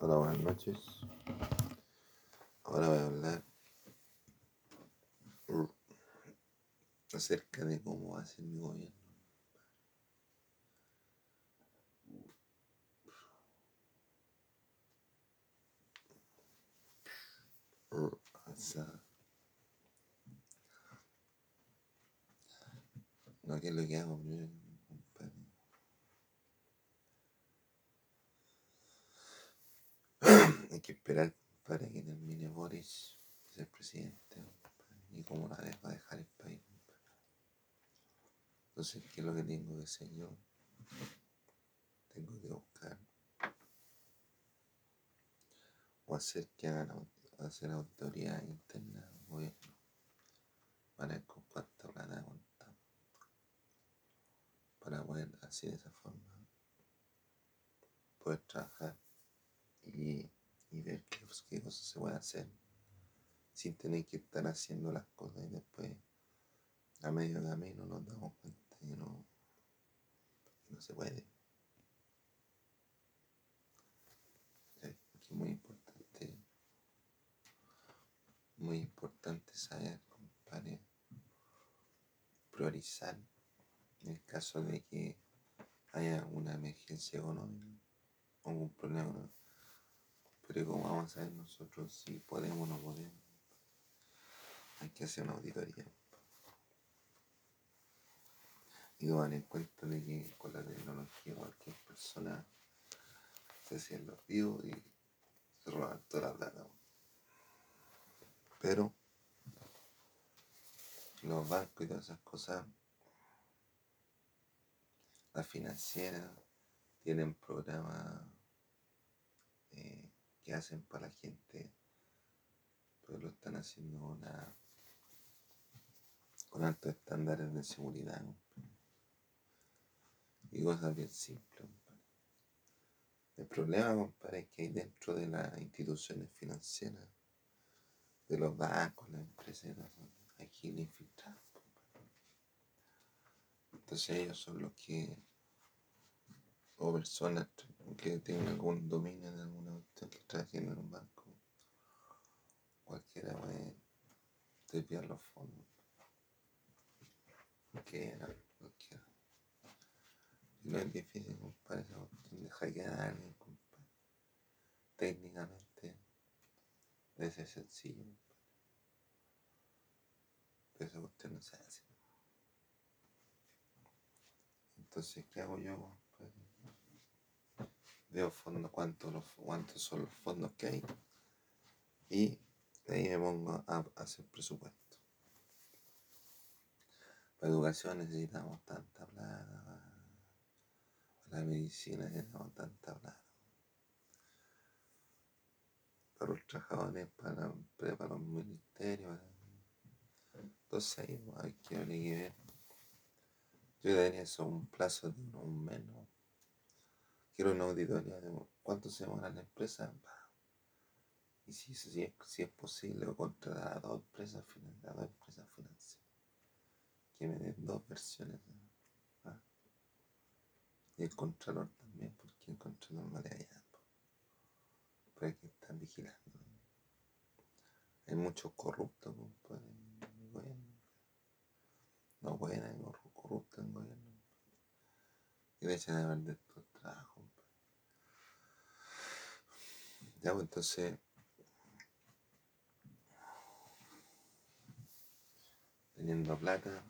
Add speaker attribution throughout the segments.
Speaker 1: Hola, buenas noches. Ahora voy a hablar acerca de cómo va a ser mi gobierno. No, ¿qué es lo que hago primero, compadre? Hay que esperar para que termine Boris, ser presidente, compadre, y cómo la dejo dejar el país. compadre. Entonces, ¿qué es lo que tengo que hacer yo? Tengo que buscar. O hacer que hagan hacer autoridad interna del gobierno para ver con cuánta para poder así de esa forma. Poder trabajar y, y ver qué, qué cosas se puede hacer. Sin tener que estar haciendo las cosas y después a medio camino nos damos cuenta no, no se puede. es muy importante, muy importante saber, compadre, priorizar en el caso de que haya una emergencia económica o un problema económico. Pero ¿cómo vamos a saber nosotros si podemos o no podemos? Hay que hacer una auditoría. Y tomar en cuenta de que con la tecnología cualquier persona se hacen los vivos y se roban toda la plata. Pero los bancos y todas esas cosas, las financieras, tienen programas eh, que hacen para la gente, pero lo están haciendo una- con altos estándares de seguridad. compadre. Y cosas bien simples. El problema, compadre, es que hay dentro de las instituciones financieras, de los bancos, las empresas, hay infiltrados. compadre. Entonces ellos son los que, o personas que tienen algún dominio en alguna cuestión que trabajen en un banco, cualquiera puede desviar los fondos. Cualquiera, cualquiera. No es difícil, compadre, esa cuestión de hackear a alguien, compadre. Técnicamente debe ser sencillo. Pero esa cuestión no se hace. Entonces, ¿qué hago yo, compadre? Veo fondos, cuántos, son los fondos que hay. Y de ahí me pongo a, a hacer presupuesto. Para educación necesitamos tanta plata. La medicina necesitamos tanta plata. Para los trabajadores, para, para los ministerios. Entonces ahí hay que, que ver. Yo daría eso un plazo de unos. ¿no? Quiero una auditoría de cuánto se demora la empresa. Y si, si, es, si es posible, contratar a dos empresas, a dos empresas financieras que me den dos versiones. ¿No? Y el contralor también, porque el contralor allá. po. Pero hay que estar vigilando. Hay muchos corruptos compadre. No pueden corru- corruptos en gobierno. Y le echan a perder todo el trabajo. compadre. Ya, pues entonces. Teniendo plata,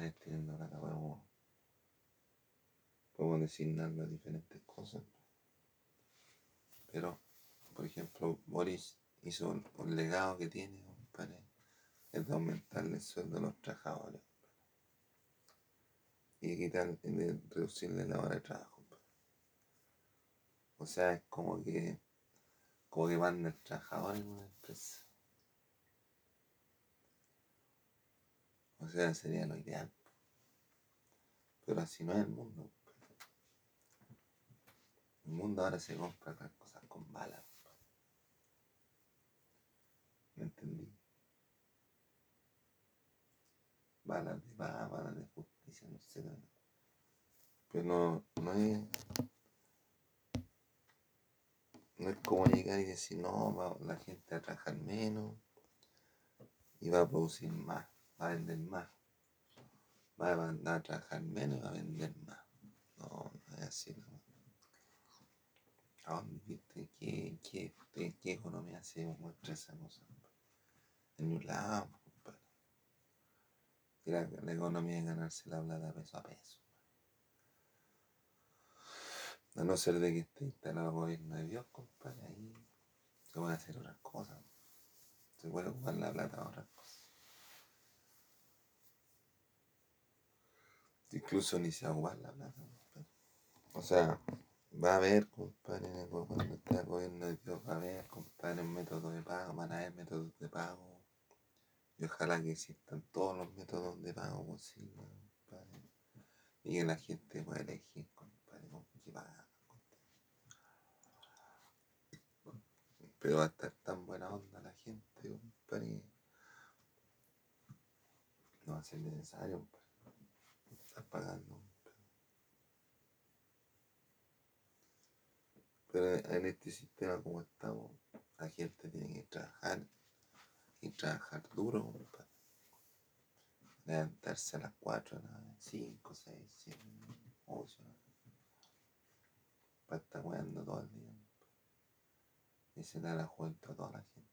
Speaker 1: vez teniendo plata, podemos, podemos designarlo a diferentes cosas. Pero, por ejemplo, Boris hizo un, legado que tiene, compadre, es de aumentarle el sueldo a los trabajadores. Y quitar, de reducirle la hora de trabajo. O sea, es como que, como que manda el trabajador en una empresa. O sea, sería lo ideal. Pero así no es el mundo. Mundo ahora se compra cosas con balas. ¿Me entendí? Balas de paz, balas de justicia, no sé. Pero no, no es. no es como llegar y decir, no, va la gente a trabajar menos y va a producir más, va a vender más. Va a, a trabajar menos y va a vender más. No, no es así. No. ¿A dónde viste? ¿Qué, qué, qué, economía se muestra esa cosa? En un lado, compadre. La, la economía es ganarse la plata peso a peso. A no ser de que esté instalado el gobierno de Dios, compadre, ahí se puede hacer otras cosas. Se puede ocupar la plata a otras cosas. Incluso ni se va a ocupar la plata, compadre. O sea, va a haber, compadre, cuando esté el gobierno de Dios, va a haber, compadre, métodos de pago, van a haber métodos de pago. Y ojalá que existan todos los métodos de pago posibles, compadre. Y que la gente pueda elegir, compadre, con qué pagar. Pero va a estar tan buena onda la gente, compadre. No va a ser necesario, compadre. Estar pagando, Pero en este sistema como estamos, la gente tiene que trabajar y trabajar duro, compadre. Levantarse a las 4, 5, 6, 7, 8, para estar jugando todo el día y se da la cuenta a toda la gente.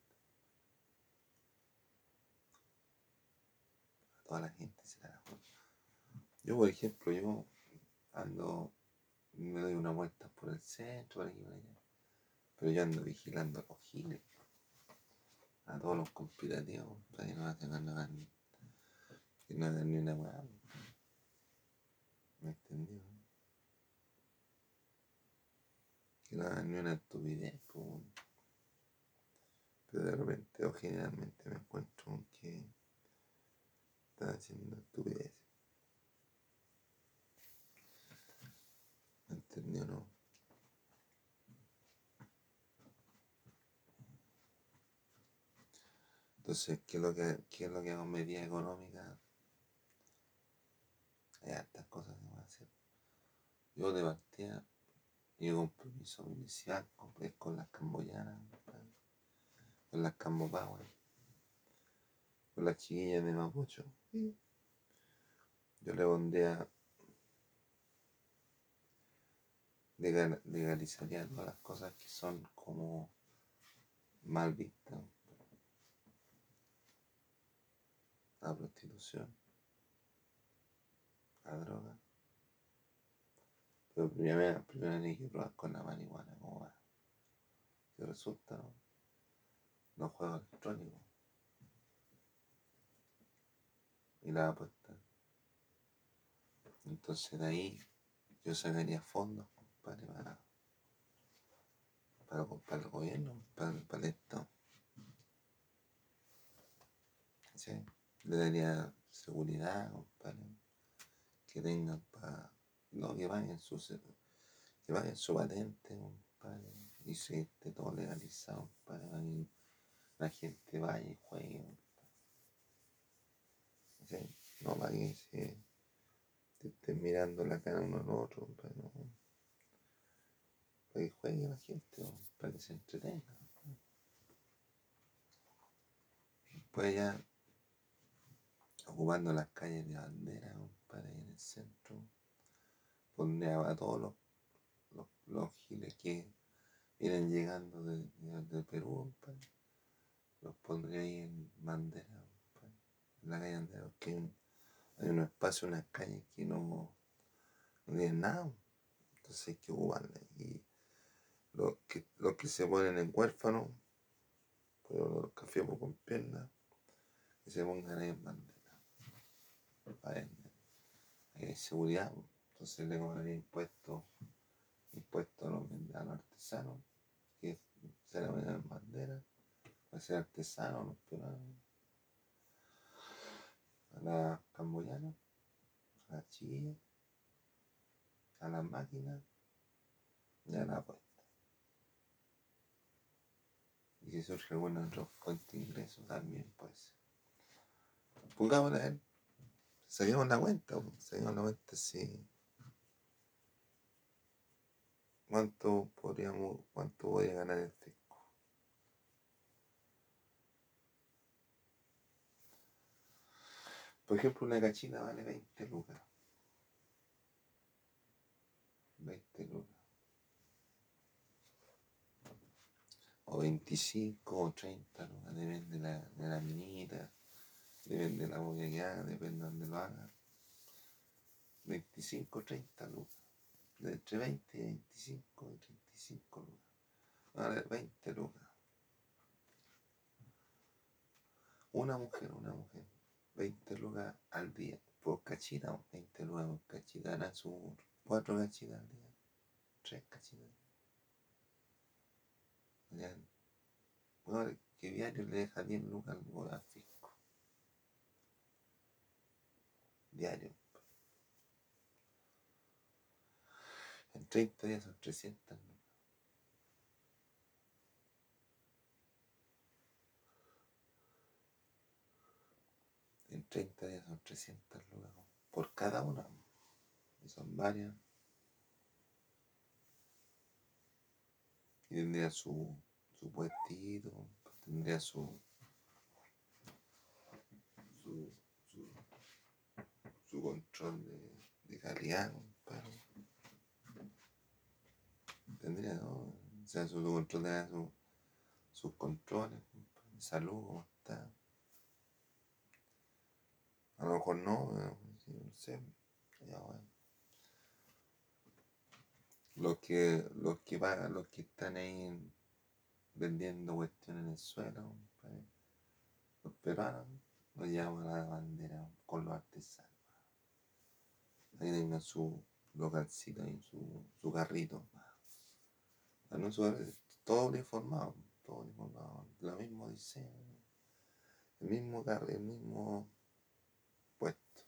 Speaker 1: A toda la gente se da la cuenta. Yo, por ejemplo, yo ando, me doy una vuelta por el centro, por aquí, por allá. Pero yo ando vigilando a los giles, a todos los conspirativos, para que no hagan, no hagan, que no hagan ni una hueá. ¿Me entendió? Que no hagan ni una estupidez, pues. Pero de repente o generalmente me encuentro con que están haciendo estupidez. ¿Me entendió no? Entonces, ¿qué es lo que, qué es lo que hago en medida económica? Hay hartas cosas que voy a hacer. Yo de partida, yo compromiso inicial, compré con las camboyanas con las Cambopaguas, con las chiquillas de Mapucho. Yo le bondea, legalizaría todas las cosas que son como mal vistas. La prostitución, la droga. Pero primero, primero hay que probar con la marihuana, cómo va. Si resulta, ¿no? los juegos electrónicos y la apuesta. Entonces de ahí yo sacaría fondos para, para el gobierno, para, el Estado. ¿Sí? Le daría seguridad, compadre, que tengan para, no, que paguen su, que paguen su patente, compadre, y si esté todo legalizado, para la gente vaya y juegue. No va que se te estén mirando la cara uno al otro, para, que juegue la gente, para que se entretenga. Después ya ocupando las calles de bandera, para ir en el centro, pondeaba a todos los, los, los, giles que vienen llegando de, de, Perú, los pondría ahí en bandera, pues, en la calle Andera, porque hay un espacio, unas calles que no, no tienen nada, entonces hay que ocuparla. Los que, los que se ponen en huérfano, pues los cafés con piernas, que se pongan ahí en bandera, para Hay seguridad, entonces le cobraría impuestos impuestos a los, a los artesanos, que se le ponen en bandera a ser artesano, ¿no? Pero a la camboyana, a la chiquilla, a la máquina y a la. Y si surge alguna otra fuente de ingresos también, pues. Pongámosla él. Saquemos la cuenta, saquemos la cuenta si. ¿Cuánto podríamos, cuánto voy a ganar el fisco? Por ejemplo, una cachina vale 20 lucas. 20 lucas. O 25 o 30 lucas, depende de la, de la minita, depende de la movilidad, depende de donde lo haga. 25 o 30 lucas de entre 20 y 25 y 35 lucas. Vale, 20 lucas. Una mujer, una mujer, 20 lucas al día. Por cachita, 20 lucas por cachita. Ganan sus 4 cachitas al día. 3 cachitas. Ya. Bueno, que diario le deja 10 lucas al fisco. Diario. En 30 días son 300 lucas. En 30 días son 300 lucas por cada una. Y son varias. Y tendría su, su puestito, tendría su, su, su, control de, de calidad, compadre tendría, ¿no? O su, control de su, sus controles, de salud, cómo está. A lo mejor no, no sé, ya bueno. Los que, los que pagan, los que están ahí vendiendo cuestiones en el suelo, los peruanos, los llevan a la bandera con los artesanos. Ahí tengan su localcito y su, su carrito todo uniformado, todo uniformado, lo mismo diseño, el mismo carro, el mismo puesto.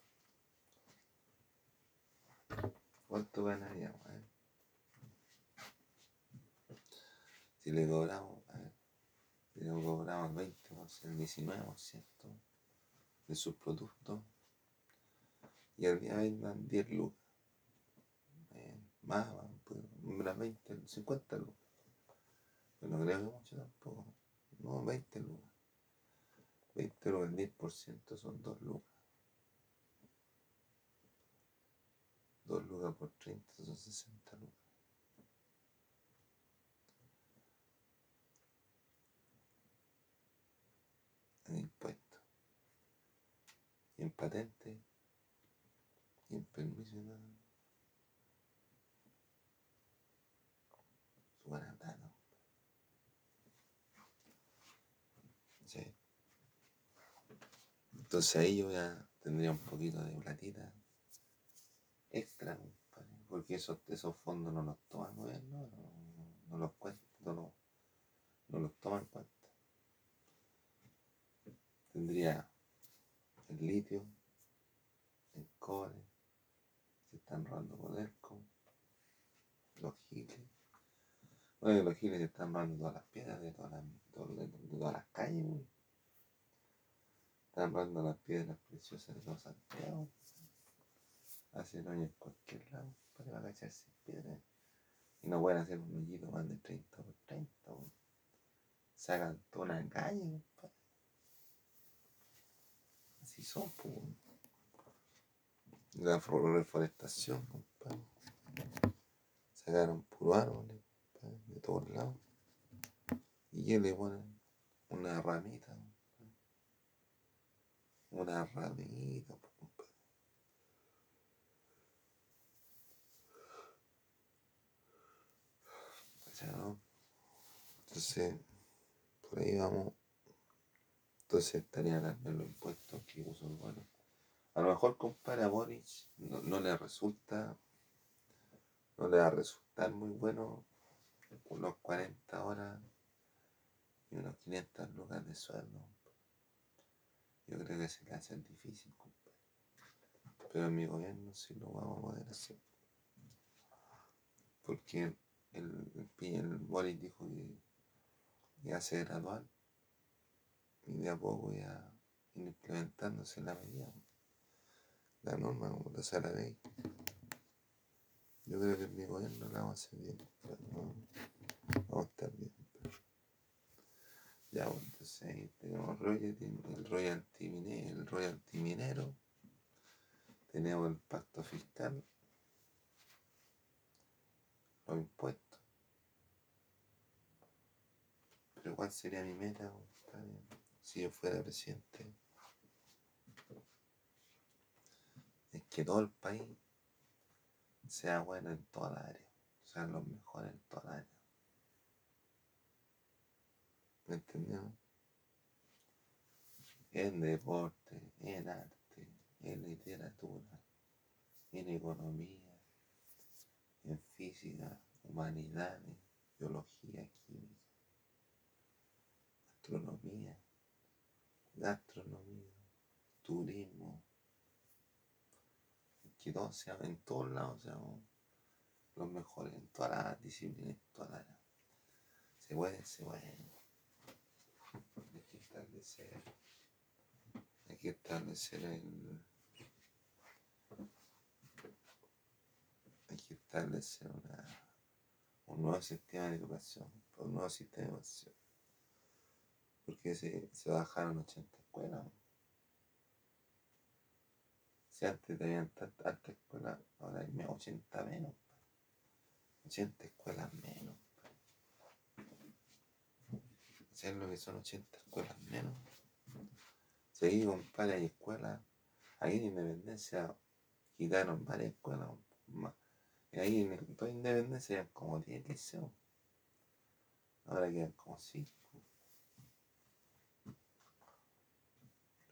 Speaker 1: ¿Cuánto ganaríamos? Eh? Si le cobramos, si le cobramos el 20%, el 19% de sus productos y al día vendan 10 lucas. más, unas 20, 50 lucas. Pero no creo que mucho tampoco. No, 20 lucas. 20 lucas, el 10% son 2 lucas. 2 lucas por 30 son 60 lucas. En impuestos. En patente. Y en permiso nada. Sí. Entonces ahí yo ya tendría un poquito de platita extra, porque esos, esos fondos no los toman muy bien, no, no, los cuentan, no, no los toman en cuenta. Tendría el litio, el cobre, se están robando poder con los giles bueno, los giles están robando todas las piedras de todas las, calles, Están robando las piedras preciosas de todo Santiago. Hacen hoy en cualquier lado para agacharse piedras. Y no pueden hacer un hoyito más de 30 por 30, Sacan toda una calle, Así son, pues. La reforestación, compadre. Sacaron puro árboles de todos lados. Y le ponen una ramita. Una ramita, Entonces, por ahí vamos. Entonces estaría en los impuestos que puso bueno. A lo mejor compadre a Boris no, no, le resulta, no le va a resultar muy bueno unos 40 horas y unos 500 lucas de sueldo. Yo creo que se le hace difícil, compadre. Pero en mi gobierno sí lo vamos a poder hacer. Porque el, el, el Boris dijo que iba a ser gradual y de a poco ya implementándose la medida, la norma como la sala de Yo creo que mi gobierno la vamos a hacer bien. Vamos a estar bien. Ya, bueno, entonces ahí tenemos el royalty, minero, el royalty minero, tenemos el pacto fiscal, los impuestos. Pero ¿cuál sería mi meta si yo fuera presidente? Es que todo el país sea bueno en toda la área, sean los mejores en toda la área. ¿Me entendió? En deporte, en arte, en literatura, en economía, en física, humanidades, biología, química, astronomía, gastronomía, turismo, que todos sean en todos lados seamos los mejores en todas las disciplinas, en todas las se puede, se puede hay que establecer, hay que establecer el, hay que establecer una, un nuevo sistema de educación, un nuevo sistema de educación. Porque se, se bajaron 80 escuelas. Si antes tenían tantas escuelas, ahora hay 80 menos. 80 escuelas menos. ¿Sabes lo que son 80 escuelas menos? Seguí, compadre, hay escuelas. Ahí en Independencia quitaron varias escuelas más. Y ahí en toda Independencia eran como 10 liceos. Ahora quedan como 5.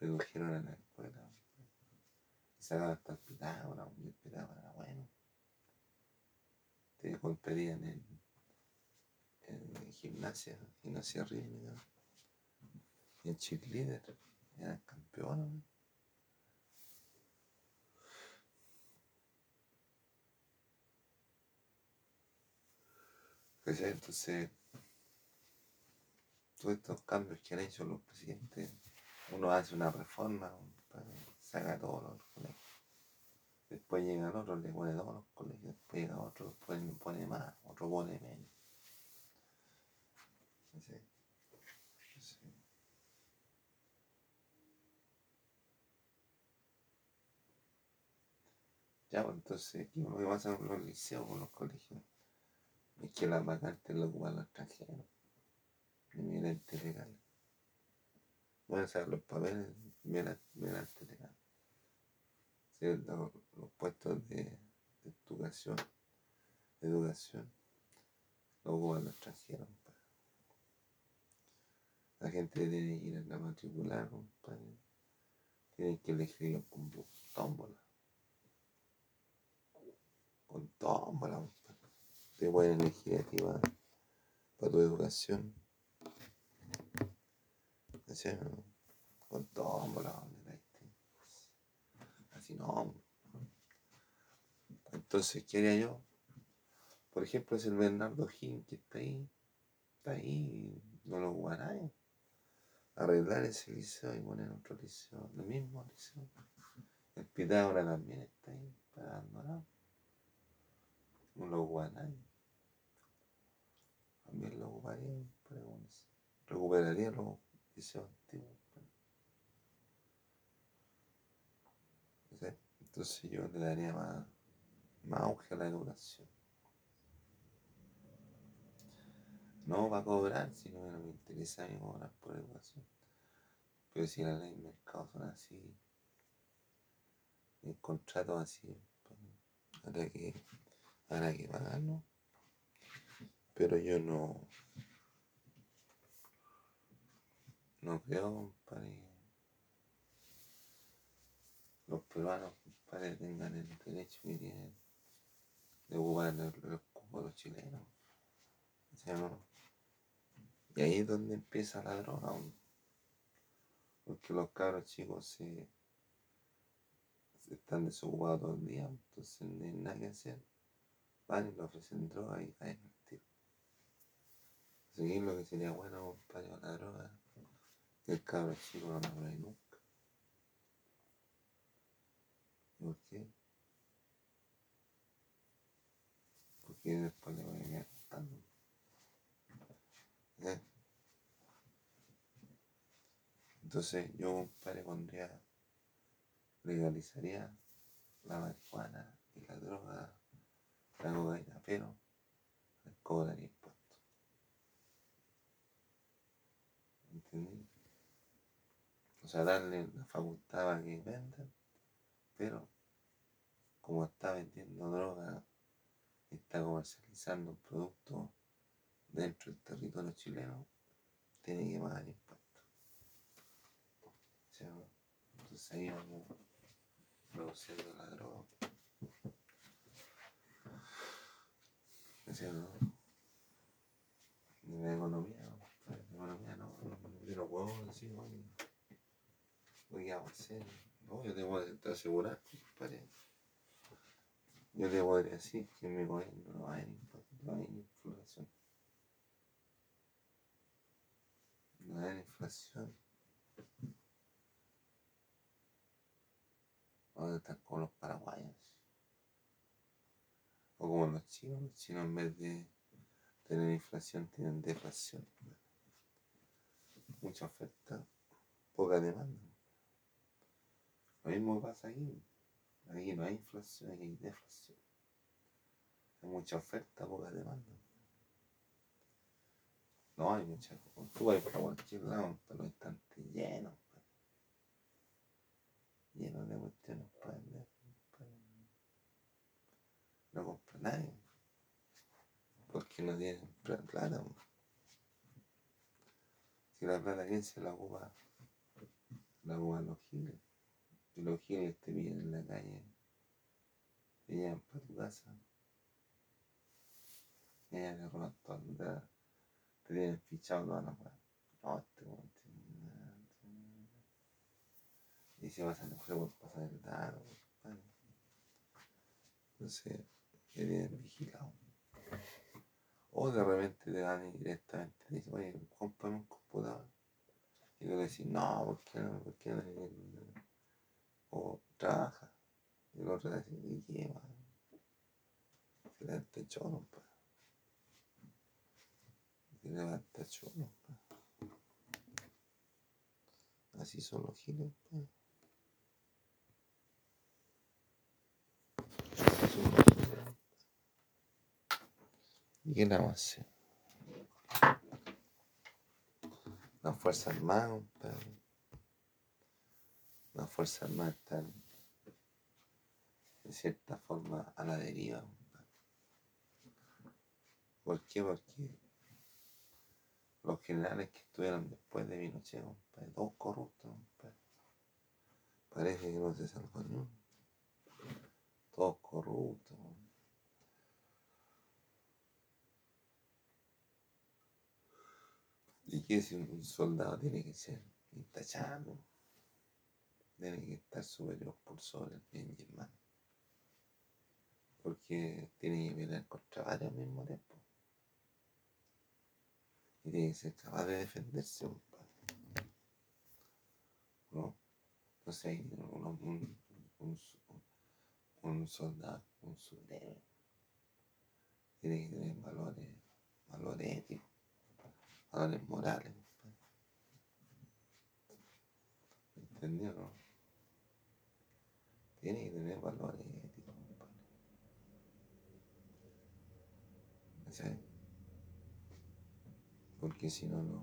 Speaker 1: Redujeron en la escuela. Y sacaban hasta el Pitágoras, el Pitágoras era bueno. Te competían en en gimnasia, gimnasia rítmica, y en cheerleader, eran campeones. Entonces, todos estos cambios que han hecho los presidentes, uno hace una reforma, saca todos los colegios. Después llegan otros, le pone todos los colegios, después llega otro, después pone más, otro pone menos. Ya, pues entonces, ¿qué lo que pasa con los liceos, con los colegios? Es que las vacantes lo ocupan los extranjeros, inmigrantes legales. Van a ser los papeles inmigrantes legales. Sí, los, los, puestos de, de educación, de educación, lo ocupan los extranjeros. La gente tiene que ir a la matricular, compadre. Tienen que elegirlo con tómbola. Con tómbola, compadre. Te pueden elegir a ti para, para tu educación. ¿No? Con tómbola, Así no. Entonces, ¿qué haría yo? Por ejemplo, es el Bernardo Gin que está ahí. Está ahí, no lo jugará arreglar ese liceo y poner otro liceo, el mismo liceo. El Pitágoras también está ahí para abandonar. Los guanay. También lo ocuparía, recuperaría los antiguos. Entonces yo le daría más, más auge a la educación. No va a cobrar, sino que no me interesa a mí cobrar por educación. Pero si la ley de mercado son así, el contrato así, pues, habrá que, habrá que pagarlo. Pero yo no, no creo, compadre, los peruanos, compadre, tengan el derecho que tienen de ocupar los cupos los chilenos. Y ahí es donde empieza la droga. Porque los cabros chicos se, están desocupados todo el día, entonces no hay nada que hacer. Van y le ofrecen droga y caen al tiro. Seguir lo que sería bueno, compadre, la droga, que el cabro chico no la pone nunca. ¿Por qué? porque después le voy a quedar contando. ¿Eh? Entonces yo, compadre, pondría, legalizaría la marihuana y la droga, la cocaína, pero cobraría impuestos. ¿Entendí? Sea, darle la facultad para que vendan, pero como está vendiendo droga está comercializando un producto dentro del territorio chileno, tiene que pagar impuestos. O sea, entonces ahí vamos produciendo la droga. O sea, no, de la economía, no, de la economía no, no, yo no puedo decir, oye, oye, vamos a hacer, no, yo voy a asegurar, compadre. Yo te podría decir que en mi gobierno no hay no hay inflación. No hay inflación. Ahora están como los paraguayos. O como los chinos, los chinos en vez de tener inflación tienen deflación. Mucha oferta, poca demanda. Lo mismo pasa aquí. Aquí no hay inflación, aquí hay deflación. Hay mucha oferta, poca demanda. No hay mucha. Tú vas para cualquier lado, pero estantes llenos. pues. Llenos de cuestiones para vender. pues. No compra nadie. Porque no tienen pla- plata. pues. Si la plata, ¿quién se la ocupa? La ocupan los giles. Los giles te pillan en la calle. Te llevan para tu casa. Y allá te roban toda la. Te tienen fichado toda la plata. No, este weón. Y se pasan el juego por pasar el dado. Entonces, te tienen vigilado. O de repente te dan directamente, te dicen, oye, cómprame un computador. Y tú le decís, no, ¿por qué no? ¿Por qué no? O trabaja. Y el otro dice, ¿y qué, man? Se levanta el cholo, pa. Se levanta el cholo, pa. Así son los giles, pa. ¿Y qué le vamos a hacer? Las Fuerzas Armadas, compadre. Las Fuerzas Armadas están, de cierta forma, a la deriva. ¿Por qué? Porque los generales que estuvieron después de Pinochet, compadre, todos corruptos, compadre. Parece que no se salvó ni uno. Todos corruptos. ¿Y qué si un soldado tiene que ser intachable? Tiene que estar sobre el bien y mal. Porque tiene que pelear contra varios al mismo tiempo. Y tiene que ser capaz de defenderse, compadre. ¿No? Entonces hay un, un, un soldado, un superhéroe. Tiene que tener valores, valores éticos valores morales. ¿Entendió, no? Tiene que tener valores éticos, compadre. ¿Cachai? Porque si no, no.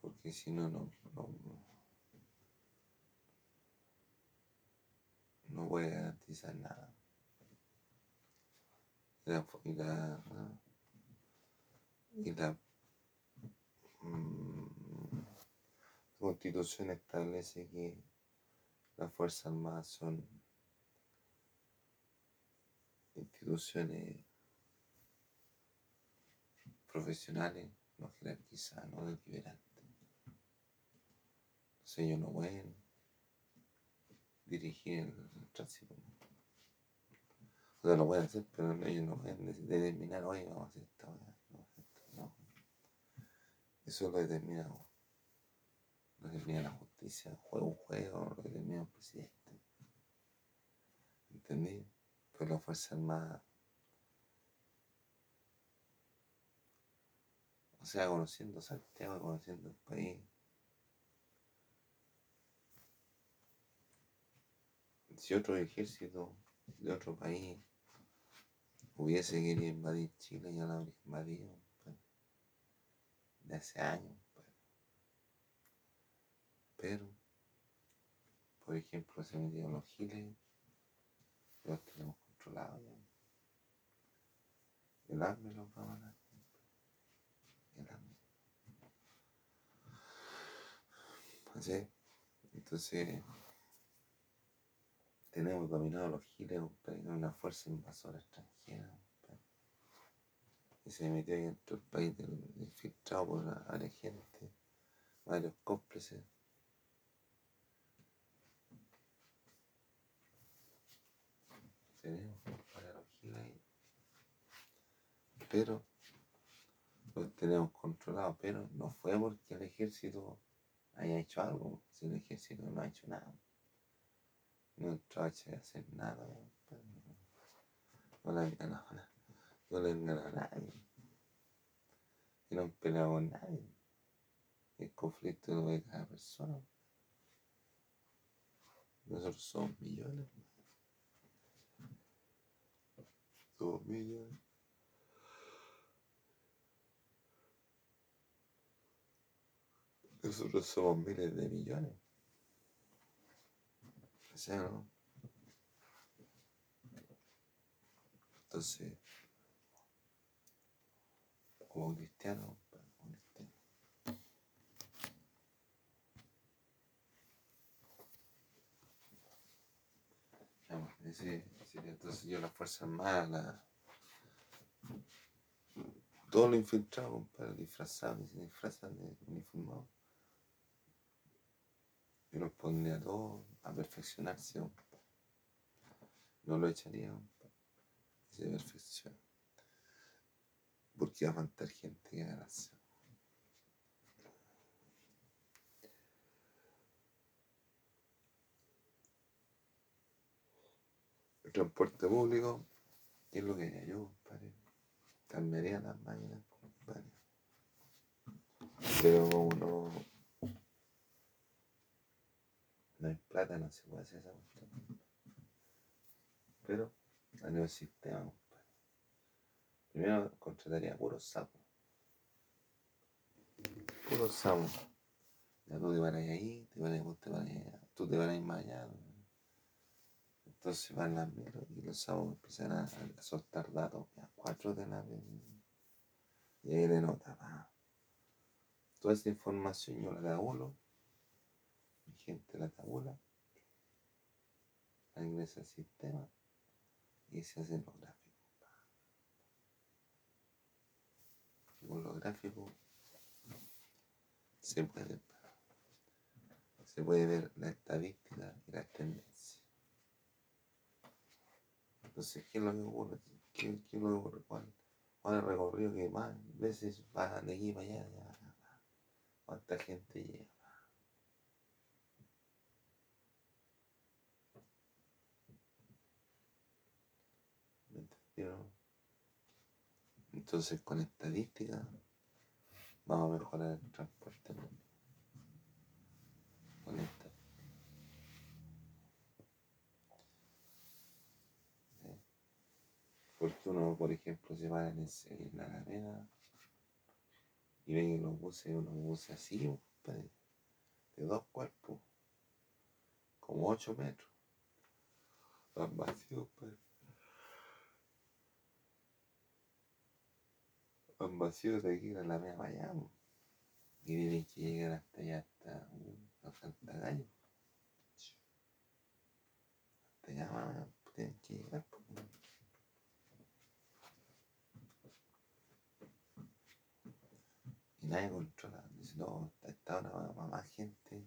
Speaker 1: Porque si no, no. No, no voy a garantizar nada. La, y la, y la mm, constitución establece que las Fuerzas Armadas son instituciones profesionales, no jerarquizadas, no deliberantes. Entonces ellos no pueden dirigir el tránsito. O sea, lo pueden hacer, pero ellos no pueden de- determinar, oye, vamos a hacer esta vamos a hacer esto", no. Eso lo determina, lo determina la justicia, juego un juego, lo determina el presidente. ¿Entendí? Pero la Fuerza Armada. O sea, conociendo Santiago, conociendo el país. Si otro ejército de otro país hubiese querido invadir Chile, ya lo habría invadido pues, de hace años. Pero, por ejemplo, se metieron los giles, los tenemos controlados ya. El hambre los va a matar. El hambre. Así, entonces tenemos dominado los giles, una fuerza invasora extranjera. Y se metió ahí dentro del país infiltrado por la gente, varios cómplices. Tenemos para ahí. Pero los tenemos controlados, pero no fue porque el ejército haya hecho algo, si el ejército no ha hecho nada no trache de hacer nada, no le han ganado no le han ganado a nadie, y no han peleado con nadie. El conflicto lo ve cada persona. Nosotros somos millones. Millones. Nosotros somos miles de millones. Entonces, como cristiano, como cristiano. Entonces yo la Fuerza la, todo lo infiltrado, compadre, disfrazado, y se disfrazan de uniformado. Yo los pondría todos a perfeccionarse. No lo echaría. Se perfecciona. Porque va a faltar gente que haga Transporte público, ¿qué es lo que haría yo, compadre? Cambiaría las máquinas, compadre. Pero como no no hay plata, no se puede hacer esa cuestión. Pero a nivel sistema, compadre. Primero contrataría puros sapos. Puros sapos. Ya tú te vas ahí, te vas a, te vas allá, tú te vas a ir más allá. Entonces van las mil y los sapos empiezan a, soltar datos. Ya, cuatro de la Y ahí le nota, va. Toda esta información yo la uno gente la tabula, la ingresa al sistema y se hace los gráficos. con los gráficos se puede, se puede ver la estadística y la tendencia. Entonces, ¿qué es lo que ocurre? ¿Qué, es lo que ocurre? ¿Cuál, cuál es el recorrido que más veces va de aquí para allá? ¿Cuánta gente llega? Entonces con estadística vamos a mejorar el transporte esta. Porque uno, por ejemplo, se va en, la arena y ven los buses, unos buses así, de dos cuerpos, como ocho metros, van vacíos, pues. Van vacíos de aquí a la mea allá. Y tienen que llegar hasta allá, hasta uh, Gallo. Hasta allá tienen que llegar. Y nadie controla. Dice, no, a esta hora va más gente,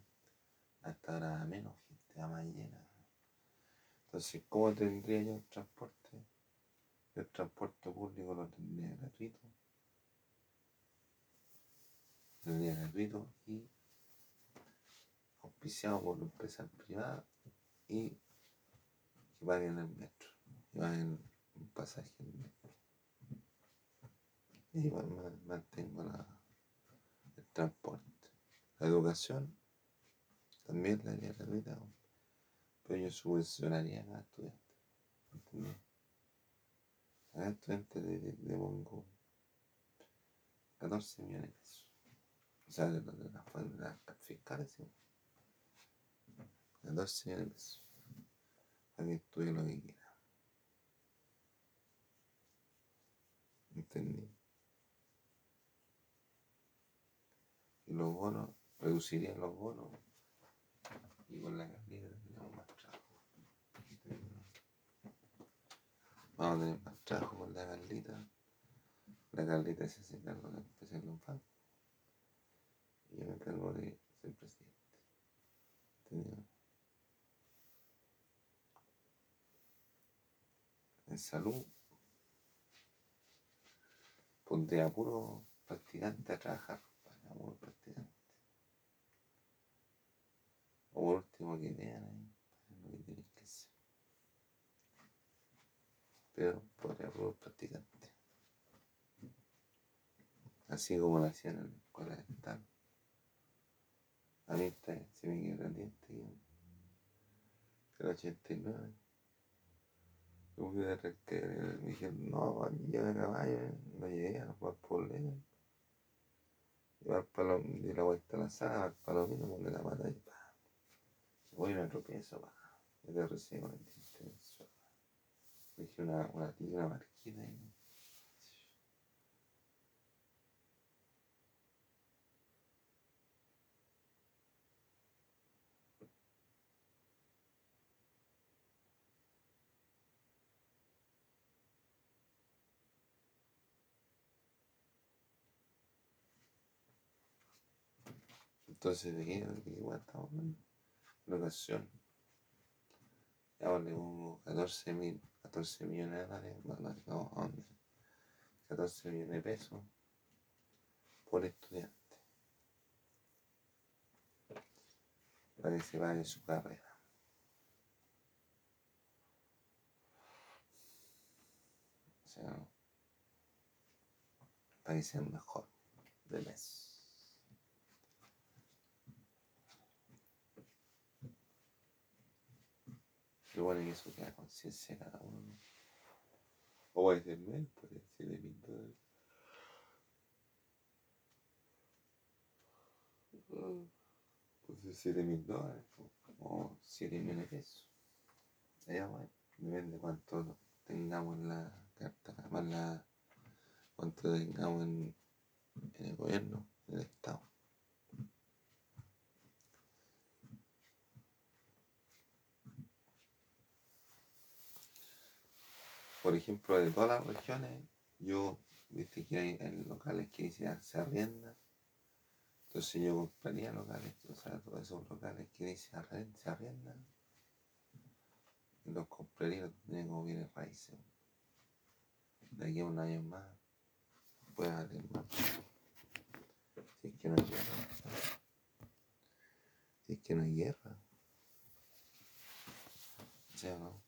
Speaker 1: a esta hora va menos gente, va más llena. Entonces, ¿cómo tendría yo el transporte? El transporte público lo tendría gratuito de gratuito y auspiciado por empresas privadas y que paguen el metro. y va en un pasaje en y igual mantengo la, transporte. La educación también la haría gratuita, pero yo subvencionaría a cada estudiante. ¿Entendés? A cada estudiante de, de, de pongo 14 millones de pesos. O sea, de, de, las fiscales, ¿sí? 14 millones de pesos. Para que estudie lo que quiera. ¿Entendí? Y los bonos, reducirían los bonos. Y con la carnita tenemos más trabajo. Vamos a tener más trabajo con la Carlita. La Carlita se hace cargo de empezar los. Y yo me encargo de ser presidente. En salud, pondré a puro practicante a trabajar. Para puro practicante. O por último que vean ahí, lo que tienen que hacer. Pero podría puro practicante. Así como lo hacían en la escuela de tal. A mí está, se me quedó diente el 89. Yo fui de que me dijeron, no, aquí lleva caballo, no llegué a jugar por ley. Llevar palo, di la vuelta a la sala, al palomino, poner la mata y pa. Voy y me tropiezo, pa. Y te recién con el. Me dije una, una una marquina y Entonces, ¿de igual estamos hablando? La. Ya vale como 14 mil, 14 millones de dólares, bueno, no, ¿a dónde? 14 millones de pesos por estudiante. Para que se su carrera. O sea, para que sea mejor de mes. Lo bueno eso queda conciencia de cada uno. ¿no? O puede ser menos, puede ser 7 mil dólares. Puede ser 7 mil dólares o 7 millones de pesos. Ya, bueno, depende cuánto tengamos en la carta, más la, cuánto tengamos en, en el gobierno, en el Estado. Por ejemplo, de todas las regiones, yo, viste que hay locales que dicen se arrienda, entonces yo compraría locales, o sea, todos esos locales que dicen arrend- se arriendan, los compraría los tendría como bienes raíces. De aquí a un año más, puede valer más. Si es que no hay guerra. Si es que no hay guerra. ¿Sí o?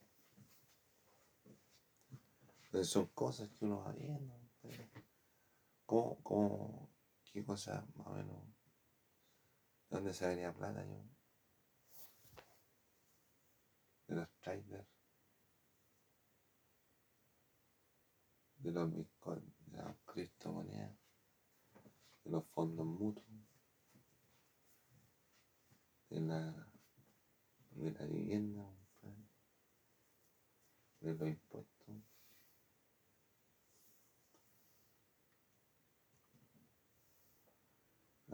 Speaker 1: Son cosas que uno va viendo. ¿Cómo, cómo, qué cosa más o menos? ¿De dónde se venía plata yo? De los traders. De los bitcoins, de las criptomonedas. De los fondos mutuos. De la, de la vivienda. De los impuestos.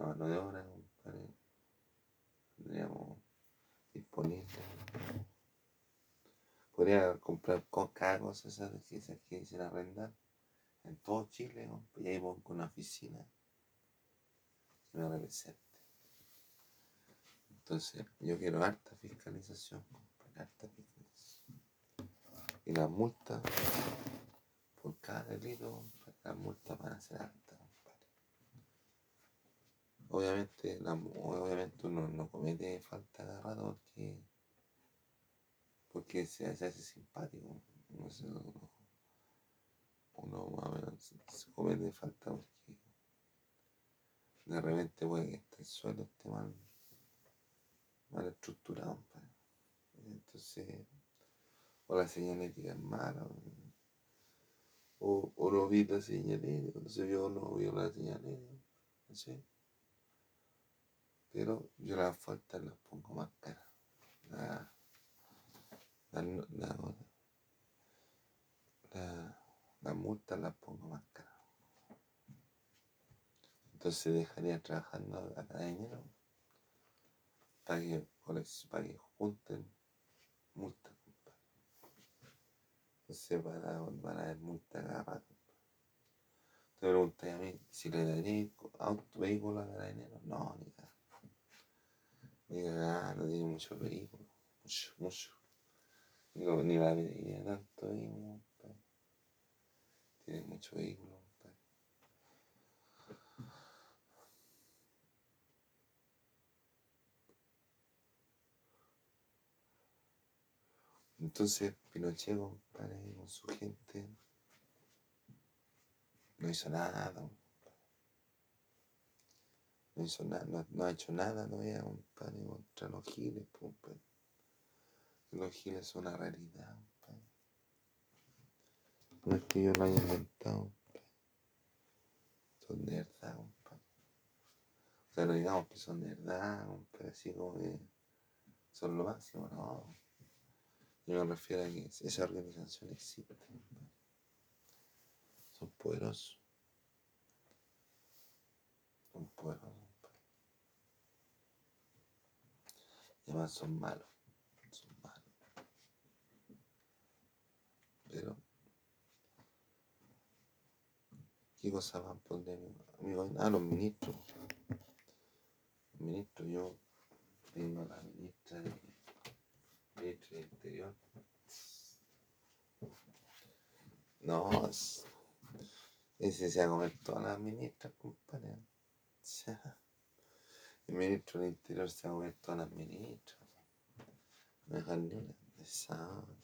Speaker 1: La mano de obra, compadre, tendríamos disponible. Podría comprar co- cada cosa esas que, que dicen arrendar en todo Chile, compadre, y ahí pongo una oficina me represente. Entonces, yo quiero harta fiscalización, compadre, harta fiscalización. Y las multas, por cada delito, las multas van a ser. Obviamente, la, obviamente uno no comete falta cada rato porque, porque se, se hace simpático. Uno Entonces uno, uno más o se comete falta porque de repente puede que este suelo esté mal, mal estructurado. Entonces, o la señalética es mala, o, o no vi la señalética, entonces yo no vio la señalética, sé. Pero yo las faltas las pongo más caras. La, la, la, la, la multa las pongo más caras. Entonces dejaría trabajando a cada dinero para que, para que junten multa, compadre. Entonces para, para haber multa cada rato. Te preguntas a mí si le daría auto, vehículo a cada dinero. No, ni Ni nada, no tiene mucho vehículo. Mucho, mucho. Digo, ni la pediría tanto vehículo, compadre. Tiene mucho vehículo. compadre. Entonces Pinochet, compadre, con su gente, no hizo nada, compadre. No hizo nada, no, no ha hecho nada todavía, compadre, contra los giles, compadre. Los giles son una realidad, compadre. No es que yo lo haya inventado, compadre. Son de verdad, compadre. O sea, no digamos que son de verdad, compadre, así como que son lo máximo, no. Yo me refiero a que esa organización existe. compadre. Son poderosos. Son poderosos. Además son malos. Son malos. Pero, ¿qué cosa van a poner? Ah, los ministros. Los ministros, yo tengo a la ministra de, ministra del Interior. No, es- ese se va a todas las ministras, compadre. El ministro del Interior se va a las ministras. No ni una de sábado.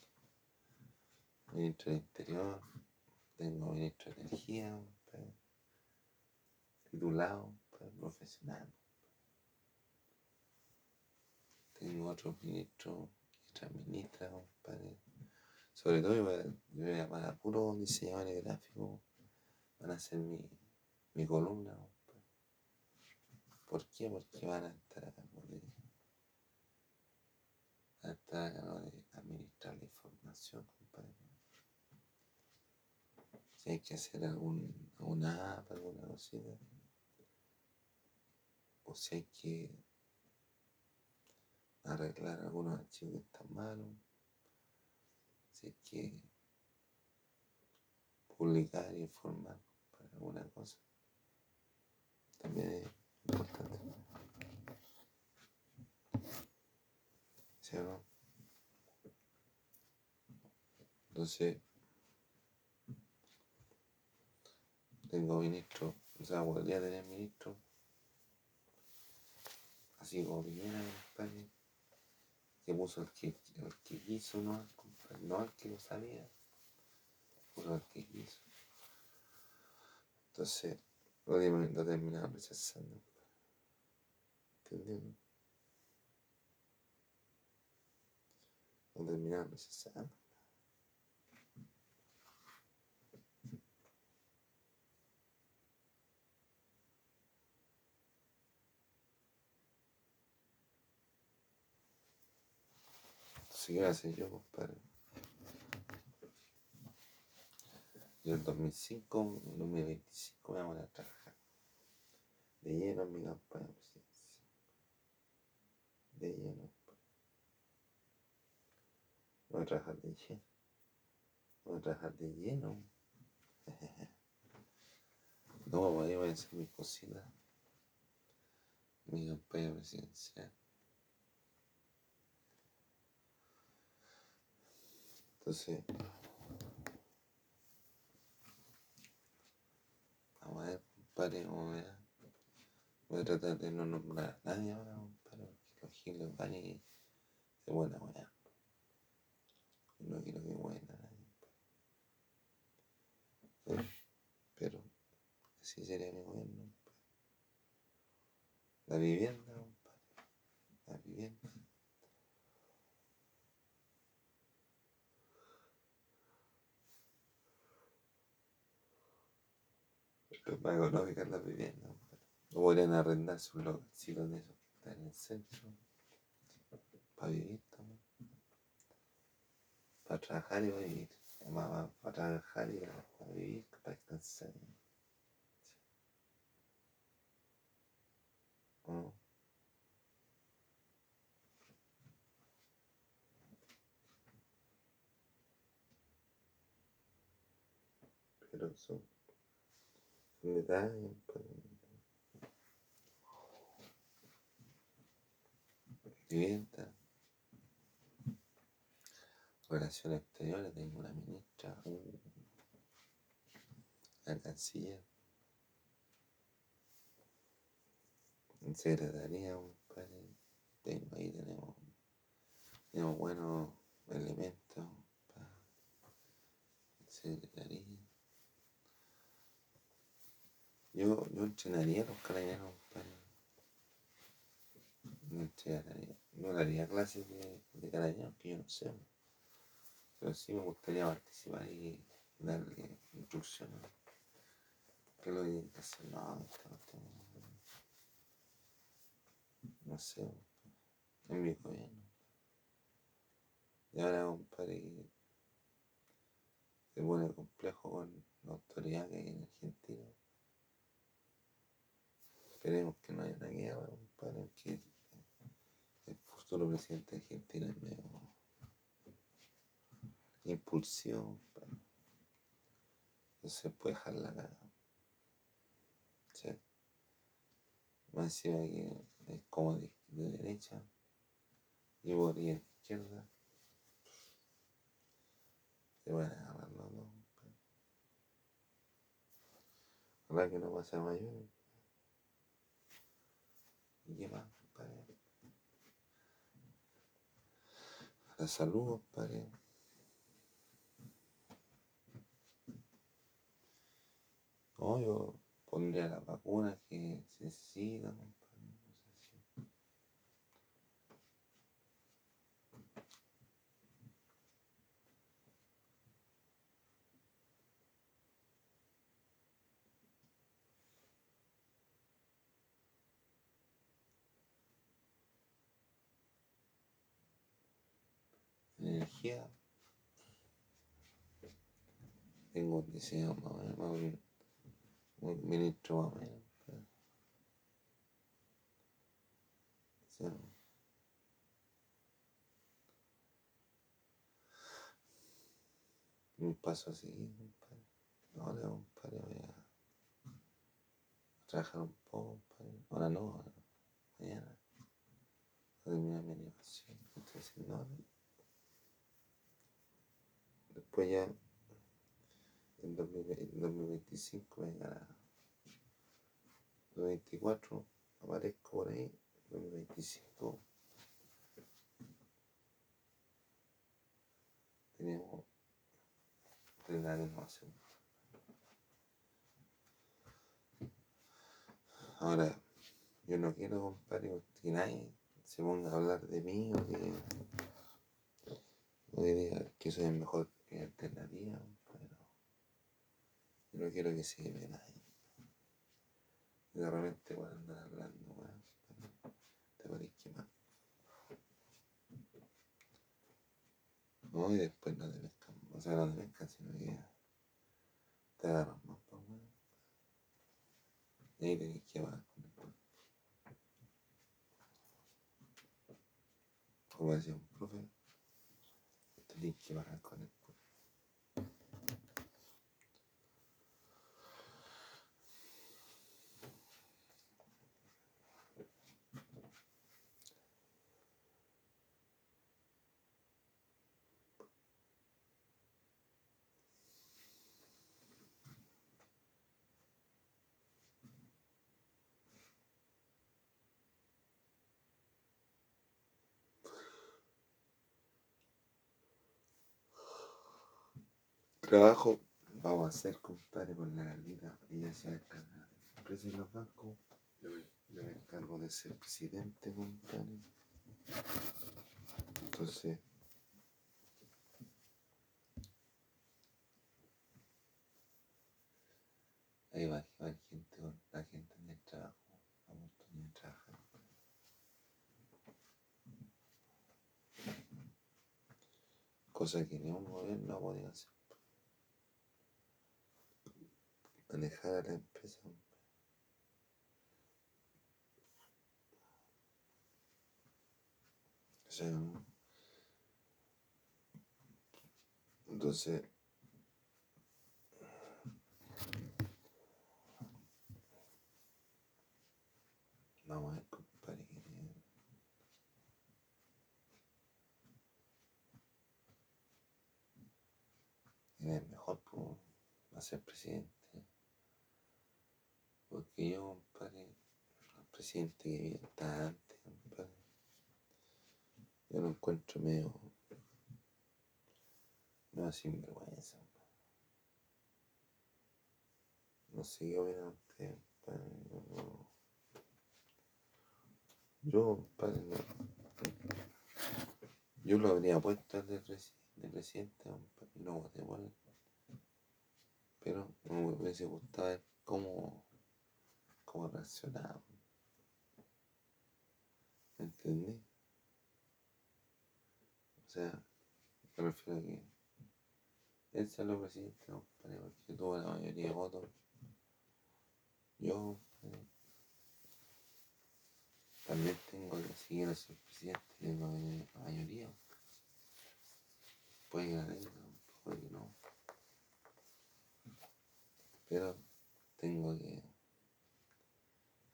Speaker 1: Ministro del Interior. Tengo ministro de Energía, compadre. Titulado, compadre, profesional. Tengo otro ministro y otra ministra, compadre. Sobre todo yo voy a, llamar a puros diseñadores gráficos. Van a ser mi, mi columna. ¿Por qué? Porque van a estar a cargo de, a estar a cargo de administrar la información, compadre. Si hay que hacer algún, alguna app, alguna cosita. O si hay que arreglar algunos archivos que están malos. Si hay que publicar y informar para alguna cosa. También es importante. ¿Sí o no? Entonces, tengo ministro, o sea, podría tener ministro, así como Piñera, compadre, que puso el que, el que quiso, ¿no? no el que lo sabía, puso el que quiso. Entonces, lo, lo terminaron rechazando. ¿Entendiendo? Lo terminaron rechazando. Entonces, ¿qué voy a hacer yo, compadre? Yo en 2005, en 2025 me voy a trabajar. De lleno en mi campaña. De lleno. Voy a trabajar de lleno. Voy a trabajar de lleno. No, voy a hacer mis cositas. Mi campaña presidencial. Entonces, vamos a ver, compadre, vamos a ver. Voy a tratar de no nombrar a nadie ahora, Hill, los Bunny. Es buena, buena. No quiero que buena. Pero, pero así sería mi gobierno. La vivienda, compadre. La vivienda. Pero más económica la vivienda, compadre. No podrían arrendar sus locales, si con eso están en el centro. Para vivir también. Para trabajar y para vivir. Además, para trabajar y para, vivir, para descansar. ¿O Pero son detalles, pues. Vivienda. Relaciones exteriores, tengo una ministra, la canciller, secretaría, un padre, tengo ahí, tenemos, tenemos buenos elementos para secretaría. Yo, yo entrenaría a los carabineros, padre. No entrenaría, no daría clases de, de carabineros, que yo no sé. Pero sí me gustaría participar y darle instrucciones. ¿Qué lo que hacer? No, no sé, en mi gobierno. Y ahora, compadre, se pone complejo con la autoridad que hay en Argentina. Esperemos que no haya una guerra, compadre, que futuro presidente de Argentina es medio impulsión. No se puede dejar la cara. Más encima que es como de, derecha y Boris de izquierda. Se van a agarrar los dos. Ojalá que no pase a mayor. ¿Y qué más, compadre? La salud. No, yo pondría la vacuna que se necesita, compadre. No sé Energía. Tengo un deseo más o un ministro más o. Un paso así, compadre. Ahora, compadre, voy a trabajar un poco. Ahora no, ahora, mañana. Voy a terminar mi animación. Estoy haciendo ahora. Después ya en 2025 me llegará 2024 aparezco por ahí 2025 tenemos años más ahora yo no quiero compadre que nadie se ponga a hablar de mí o que, o que diga que soy el mejor que alternativa yo no quiero que se nadie. Y de repente a andar hablando, weón, te podéis quemar. No, y después no te pescan, o sea, no te pescan, sino que te agarran más, pues, weón. Y ahí tenés que bajar con el cuerpo. Como decía un profe, tenés que bajar con el cuerpo. Trabajo vamos a hacer, compadre, con la gallina. Ella se va a encargar y los bancos, yo me, encargo de ser presidente, compadre. Entonces, ahí va, va gente, la gente en el trabajo, la oportunidad de trabajar. Cosa que ni un gobierno ha podido hacer. Manejar la empresa. Entonces, vamos a ver, compadre, es mejor pues, va ser presidente. Porque yo, compadre, el presidente que viene está antes, compadre, yo lo encuentro medio, no sinvergüenza. No sé qué opinan ustedes, compadre. No- yo, compadre, no. Yo lo habría puesto al de, presi- de presidente, compadre, no voté por él. Pero me hubiese gustado ver cómo, cómo reaccionaba. ¿Me entendí? O sea, me refiero a que él salió presidente, porque tuvo la mayoría de votos. Yo, también tengo que seguir a ser presidente, tengo la mayoría. Puede que la tenga, puede no. Pero tengo que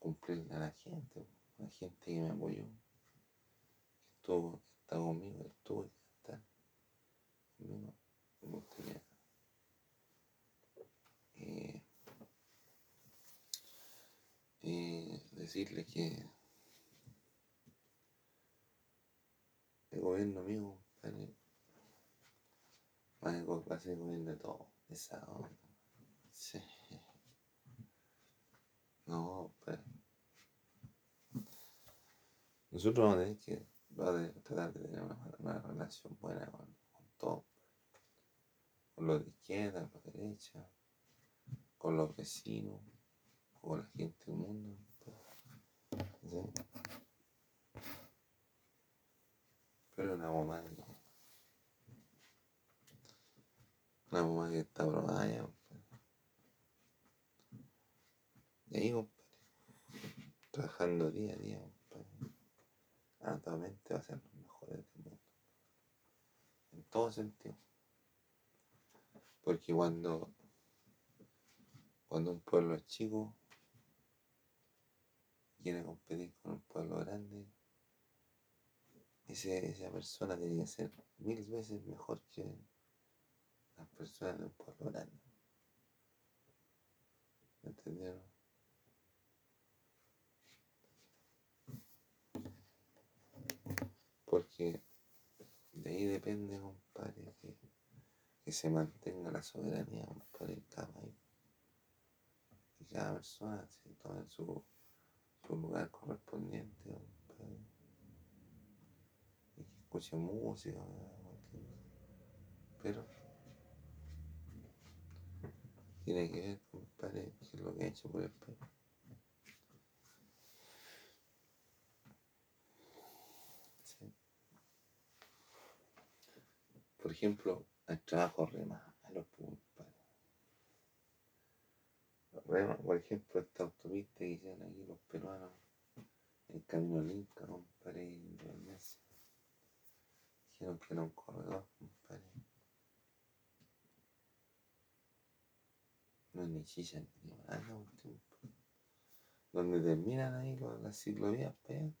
Speaker 1: cumplirle a la gente, a la gente que me apoyó, que estuvo, que está conmigo, que estuvo que está conmigo. Me gustaría eh, eh, decirle que el gobierno mío, compadre, va a ser gobierno de todo, esa onda. Sí. No, pero nosotros vamos a tener que va a tratar de tener una, relación buena con, con todo, con los de izquierda, con los de derecha, con los vecinos, con la gente del mundo. Pero una mamá que, una mamá que está probada ya. Y ahí, compadre, trabajando día a día, actualmente va a ser los mejores del mundo. En todo sentido. Porque cuando, cuando un pueblo es chico, quiere competir con un pueblo grande, ese- esa persona tiene que ser mil veces mejor que las personas de un pueblo grande. ¿Me entendieron? Porque de ahí depende, compadre, que, que se mantenga la soberanía, compadre, en cada país. Y cada persona se tome su, su lugar correspondiente, compadre. Y que escuche música. Pero tiene que ver, compadre, qué es lo que ha hecho por el país. Sí. Por ejemplo, el trabajo rema a los compadre. Rema, por ejemplo, esta autopista que hicieron aquí los peruanos, el camino al Inca, compadre, y Independencia. Dijeron que era un corredor, compadre. No es ni chicha ni nada, la pues. Donde terminan ahí los- las ciclovías para allá.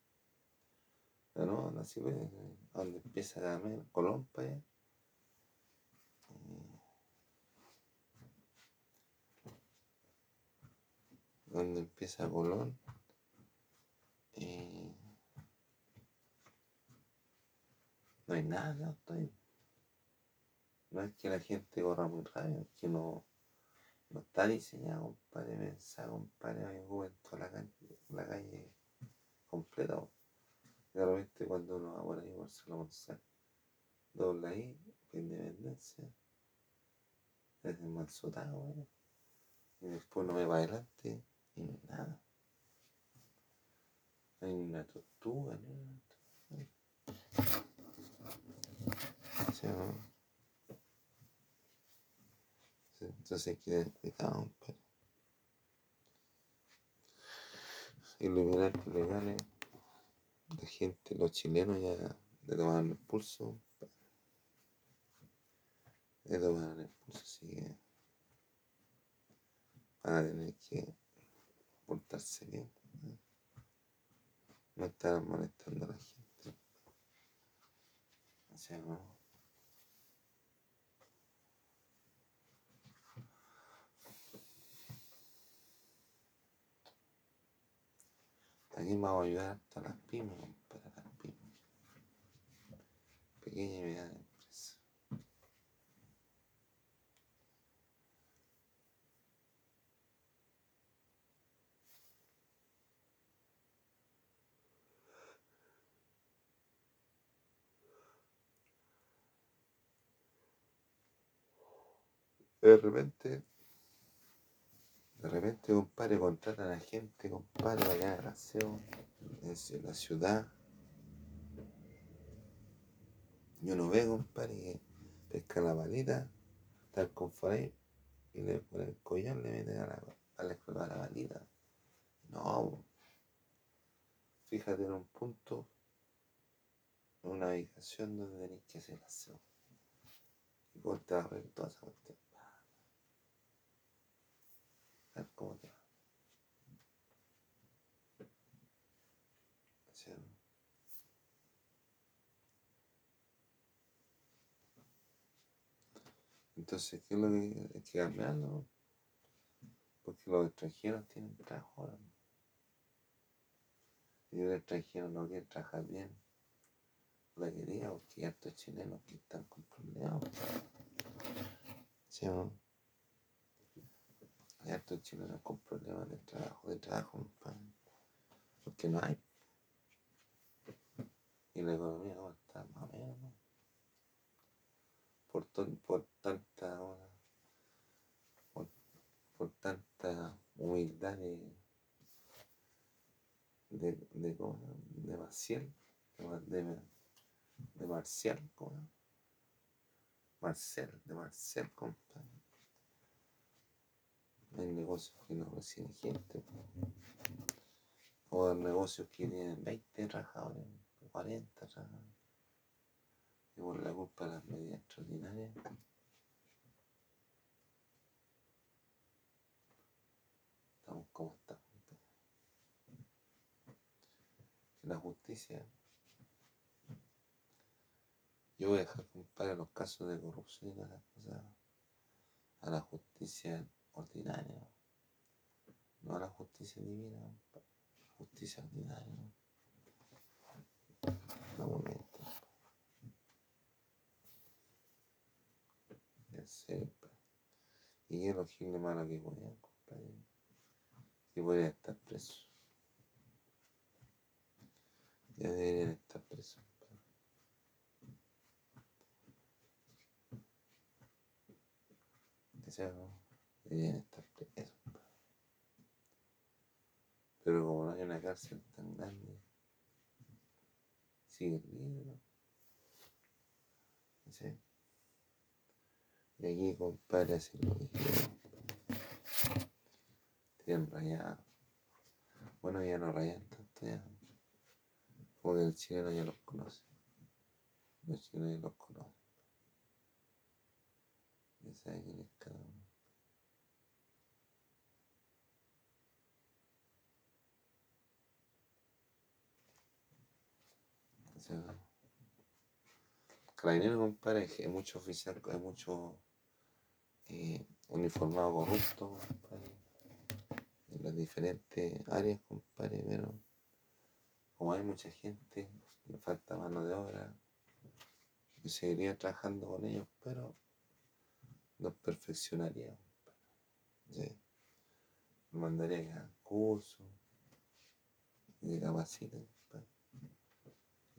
Speaker 1: No, no, ciclovías, eh, donde empieza Gamel, Colón para allá. Donde empieza Colón. eh, no hay nada auto ahí. No es que la gente corra muy rápido, es que no, no está diseñado, compadre, pensado, compadre, ocupen toda la calle, la calle completa. De cuando uno va por ahí por Sala González, dobla ahí, Independencia, es el manzotado, weón. Y después uno ve para adelante y no hay nada. No hay una tortuga, ¿no? Sí, Entonces hay que tener cuidado, compadre. Iluminantes legales, la gente, los chilenos ya le tomaron el pulso, Le tomaron el pulso, así que van a tener que portarse bien. ¿no? Estar molestando a la gente. O sea, no. Aquí vamos a ayudar a las pymes, compadre, a las pymes. Pequeña y mediana De repente, de repente, compadre, contratan a gente, compadre, que haga aseo en la ciudad. Y uno ve, compadre, que pesca la palita, está el confort y le pone el collar, le mete a la, a la, a la palita. No, fíjate en un punto, en una habitación donde tenéis que hacer aseo. Y vos te vas a ver toda esa cuestión. A ver cómo Entonces, ¿qué es lo que hay que cambiarlo? Porque los extranjeros tienen trabajo ahora. Y el extranjero no quiere trabajar bien. La quería porque hay hartos chilenos que están con. ¿Sí no? Hay hartos chilenos con problemas de trabajo, de trabajo. Porque no hay. Y la economía no está más o menos, ¿no? Por, por tanta por, por tanta humildad de de, de, de Maciel, de, de, de Marcial, ¿cómo? Marcel, de Marcel, compadre. Hay negocios que no reciben gente, o negocios que tienen 20 trabajadores, 40 trabajadores. Y por la culpa de las medidas extraordinarias, estamos como estamos. la justicia. Yo voy a dejar, compadre, los casos de corrupción las cosas a la justicia ordinaria, no a la justicia divina, justicia ordinaria. lento. En serio, compadre. Y que los giles malos que podían, compadre, que podían estar presos. Ya deberían estar presos, compadre. Que. Deberían estar presos. Pero como no hay una cárcel tan grande, sigue libre. ¿Sí? Y aquí, compadre, así lo dijeron. Tienen rayado. Bueno, ya no rayan tanto ya. Porque el chileno ya los conoce. Los chilenos ya los conocen. Ya sabe quién es cada uno. Sea, Carabinero, compadre, hay mucho oficial, hay mucho eh, uniformado corrupto, compadre, en las diferentes áreas, compadre, pero como hay mucha gente, le falta mano de obra, yo seguiría trabajando con ellos, pero los perfeccionaría, compadre. Sí. Mandaría a curso, y capaciten.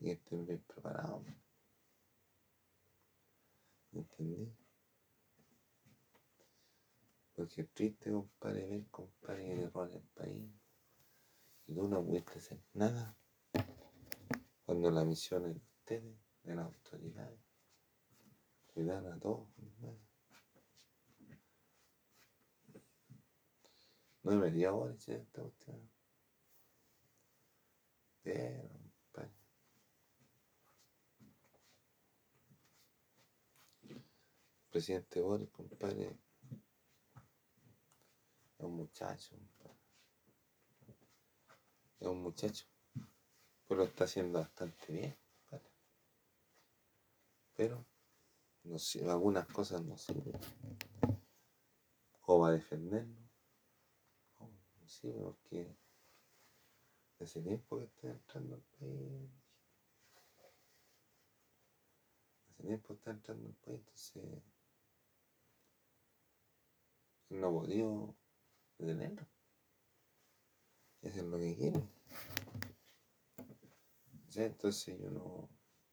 Speaker 1: Y que bien preparados. ¿Entendí? Porque es triste, compadre, ver, compadre, que le roban el país. Y tú no pudiste hacer nada. Cuando la misión es de ustedes, de las autoridades. Cuidar a todos, compadre. No debería ahora esta cuestión. Pero, compadre. Presidente Boris, compadre, es un muchacho, compadre. Es un muchacho. Pero lo está haciendo bastante bien, compadre. Pero no sé, algunas cosas no sirven. O va a defendernos. No, no sirve porque hace tiempo que está entrando al país. Hace tiempo está entrando al país, entonces no podido detenerlo. Y hacer lo que quiere. ¿Sí? Entonces yo no,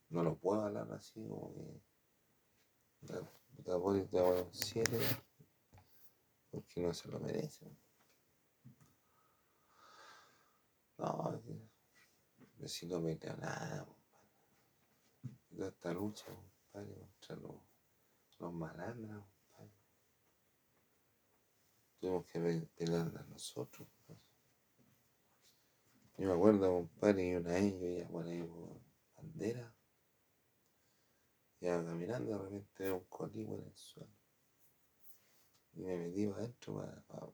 Speaker 1: no lo puedo hablar así como que la Boris de un 7 porque no se lo merece. No, si no me da nada, compadre. Esta lucha, compadre, contra los, los malandros, Tuvimos que pe- pelear a nosotros. compadre. Yo me acuerdo, compadre, y una vez yo iba por ahí por bandera. Iba caminando, de repente veo un coligüe en el suelo. Y me metí para adentro, para, para-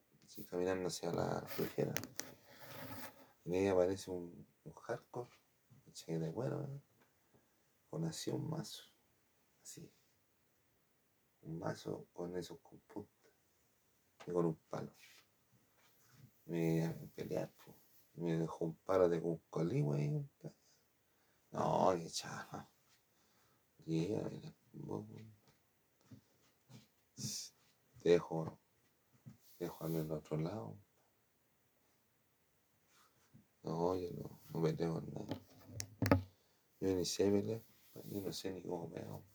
Speaker 1: caminando hacia la flujera. Y ahí aparece un, un hardcore, un de cuero, con así un mazo, así. Un mazo con esos con punta y con un palo. Me pelear, me dejó un palo de un coligüe ahí, compadre. No, qué mira, vos, te dejo, te dejo al otro lado. No, yo no, no peleo con nada. Yo ni sé pelear, yo no sé ni cómo pego.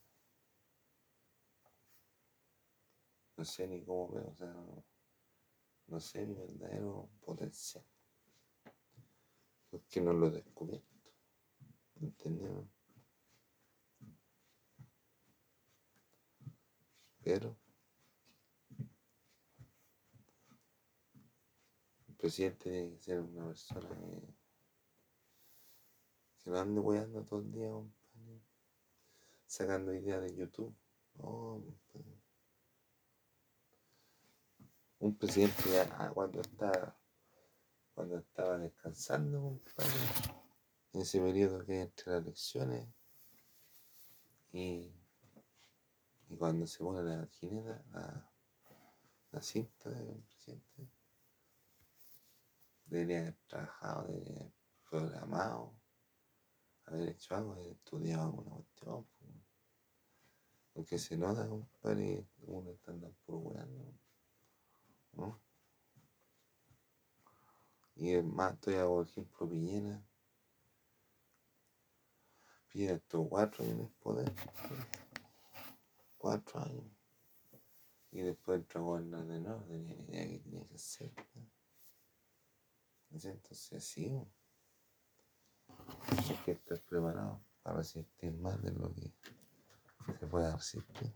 Speaker 1: No sé ni cómo pego, o sea, no, no sé mi verdadero potencial. Porque no lo he descubierto. ¿Entendemos? Pero el presidente tiene que ser una persona que, que no ande weando todo el día, compadre, sacando ideas de YouTube. No, compadre. Un presidente ya ah, cuando está cuando estaba descansando, compadre, en ese periodo que entre las elecciones y, y cuando se pone la jineta, la, la cinta del presidente, debería haber trabajado, debería haber programado, haber hecho algo, haber estudiado alguna cuestión. po. Porque se nota, compadre, uno está andando puro weando, ¿no? Y es más, todavía, por ejemplo, Piñera. Piñera estuvo cuatro años en el poder. Cuatro años. Y después entró a de nuevo, tenía ni idea qué tenía que hacer. ¿no? Entonces ¿no? hay que estar preparado para resistir más de lo que se pueda resistir.